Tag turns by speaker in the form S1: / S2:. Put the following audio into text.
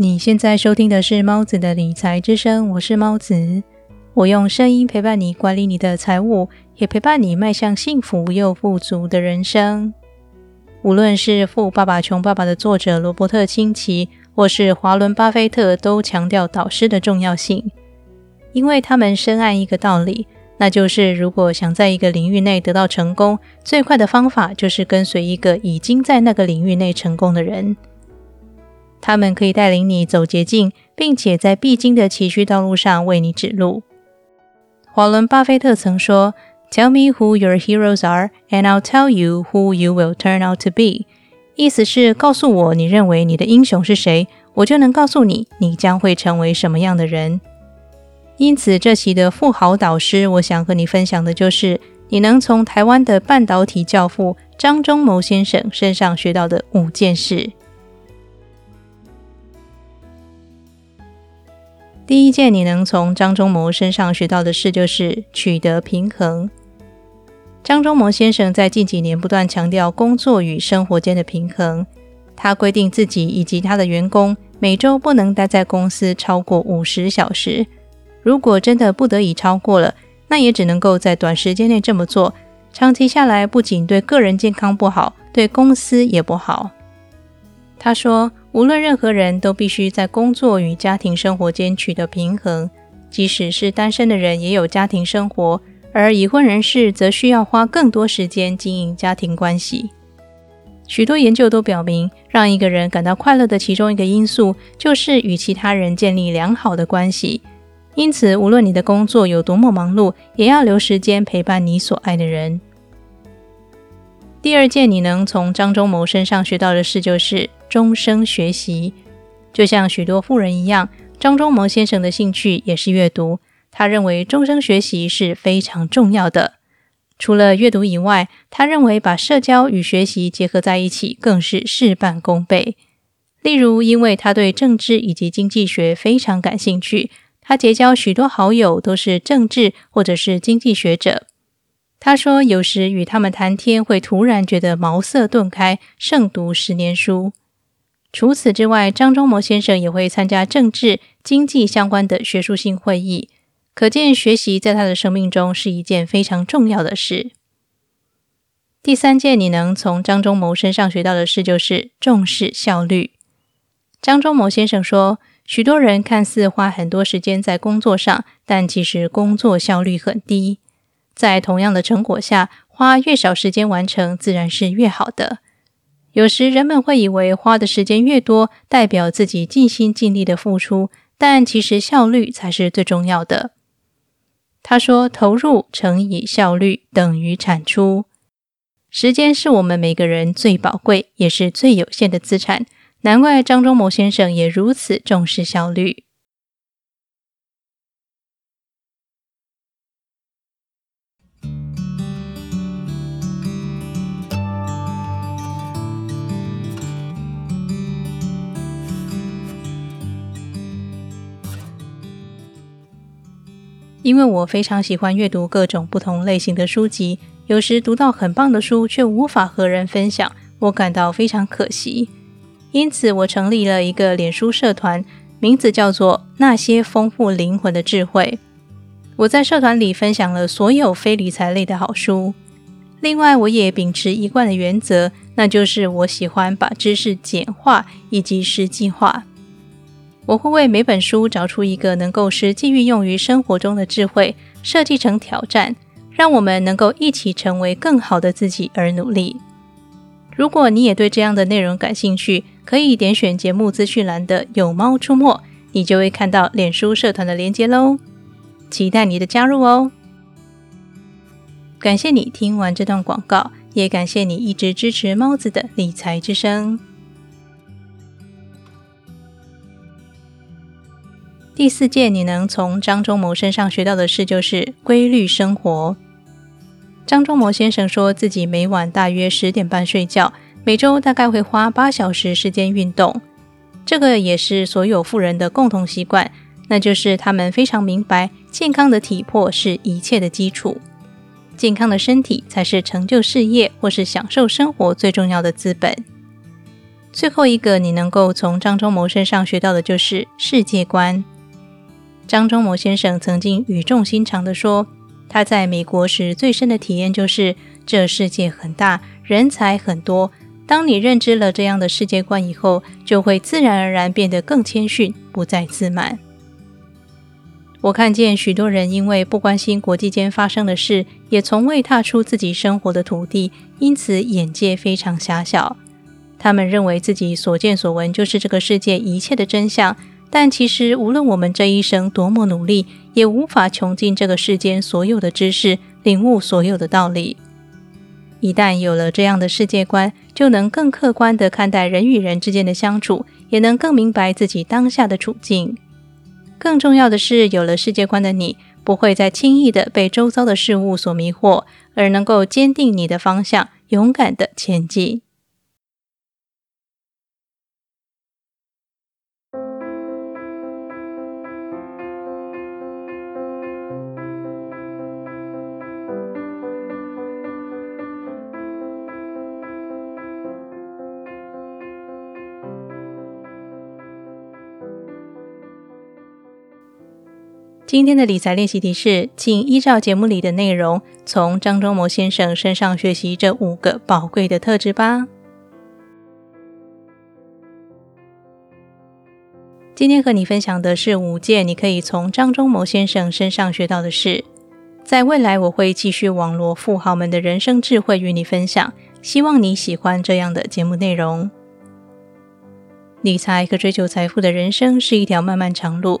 S1: 你现在收听的是猫子的理财之声，我是猫子。我用声音陪伴你管理你的财务，也陪伴你迈向幸福又富足的人生。无论是《富爸爸穷爸爸》的作者罗伯特清崎，或是华伦巴菲特，都强调导师的重要性，因为他们深谙一个道理，那就是如果想在一个领域内得到成功，最快的方法就是跟随一个已经在那个领域内成功的人。他们可以带领你走捷径，并且在必经的崎岖道路上为你指路。华伦·巴菲特曾说：“Tell me who your heroes are, and I'll tell you who you will turn out to be。”意思是告诉我你认为你的英雄是谁，我就能告诉你你将会成为什么样的人。因此，这期的富豪导师，我想和你分享的就是你能从台湾的半导体教父张忠谋先生身上学到的五件事。第一件你能从张忠谋身上学到的事，就是取得平衡。张忠谋先生在近几年不断强调工作与生活间的平衡。他规定自己以及他的员工每周不能待在公司超过五十小时。如果真的不得已超过了，那也只能够在短时间内这么做。长期下来，不仅对个人健康不好，对公司也不好。他说。无论任何人都必须在工作与家庭生活间取得平衡，即使是单身的人也有家庭生活，而已婚人士则需要花更多时间经营家庭关系。许多研究都表明，让一个人感到快乐的其中一个因素就是与其他人建立良好的关系。因此，无论你的工作有多么忙碌，也要留时间陪伴你所爱的人。第二件你能从张忠谋身上学到的事就是。终生学习，就像许多富人一样，张忠谋先生的兴趣也是阅读。他认为终生学习是非常重要的。除了阅读以外，他认为把社交与学习结合在一起更是事半功倍。例如，因为他对政治以及经济学非常感兴趣，他结交许多好友都是政治或者是经济学者。他说，有时与他们谈天，会突然觉得茅塞顿开，胜读十年书。除此之外，张忠谋先生也会参加政治、经济相关的学术性会议，可见学习在他的生命中是一件非常重要的事。第三件你能从张忠谋身上学到的事，就是重视效率。张忠谋先生说，许多人看似花很多时间在工作上，但其实工作效率很低。在同样的成果下，花越少时间完成，自然是越好的。有时人们会以为花的时间越多，代表自己尽心尽力的付出，但其实效率才是最重要的。他说：“投入乘以效率等于产出。时间是我们每个人最宝贵也是最有限的资产，难怪张忠谋先生也如此重视效率。”因为我非常喜欢阅读各种不同类型的书籍，有时读到很棒的书却无法和人分享，我感到非常可惜。因此，我成立了一个脸书社团，名字叫做“那些丰富灵魂的智慧”。我在社团里分享了所有非理财类的好书。另外，我也秉持一贯的原则，那就是我喜欢把知识简化以及实际化。我会为每本书找出一个能够实际运用于生活中的智慧，设计成挑战，让我们能够一起成为更好的自己而努力。如果你也对这样的内容感兴趣，可以点选节目资讯栏的“有猫出没”，你就会看到脸书社团的链接喽。期待你的加入哦！感谢你听完这段广告，也感谢你一直支持猫子的理财之声。第四件你能从张忠谋身上学到的事，就是规律生活。张忠谋先生说自己每晚大约十点半睡觉，每周大概会花八小时时间运动。这个也是所有富人的共同习惯，那就是他们非常明白，健康的体魄是一切的基础，健康的身体才是成就事业或是享受生活最重要的资本。最后一个，你能够从张忠谋身上学到的就是世界观。张忠谋先生曾经语重心长地说，他在美国时最深的体验就是，这世界很大，人才很多。当你认知了这样的世界观以后，就会自然而然变得更谦逊，不再自满。我看见许多人因为不关心国际间发生的事，也从未踏出自己生活的土地，因此眼界非常狭小。他们认为自己所见所闻就是这个世界一切的真相，但其实无论我们这一生多么努力，也无法穷尽这个世间所有的知识，领悟所有的道理。一旦有了这样的世界观，就能更客观地看待人与人之间的相处，也能更明白自己当下的处境。更重要的是，有了世界观的你，不会再轻易的被周遭的事物所迷惑，而能够坚定你的方向，勇敢的前进。今天的理财练习题是，请依照节目里的内容，从张忠谋先生身上学习这五个宝贵的特质吧。今天和你分享的是五件你可以从张忠谋先生身上学到的事。在未来，我会继续网罗富豪们的人生智慧与你分享，希望你喜欢这样的节目内容。理财和追求财富的人生是一条漫漫长路。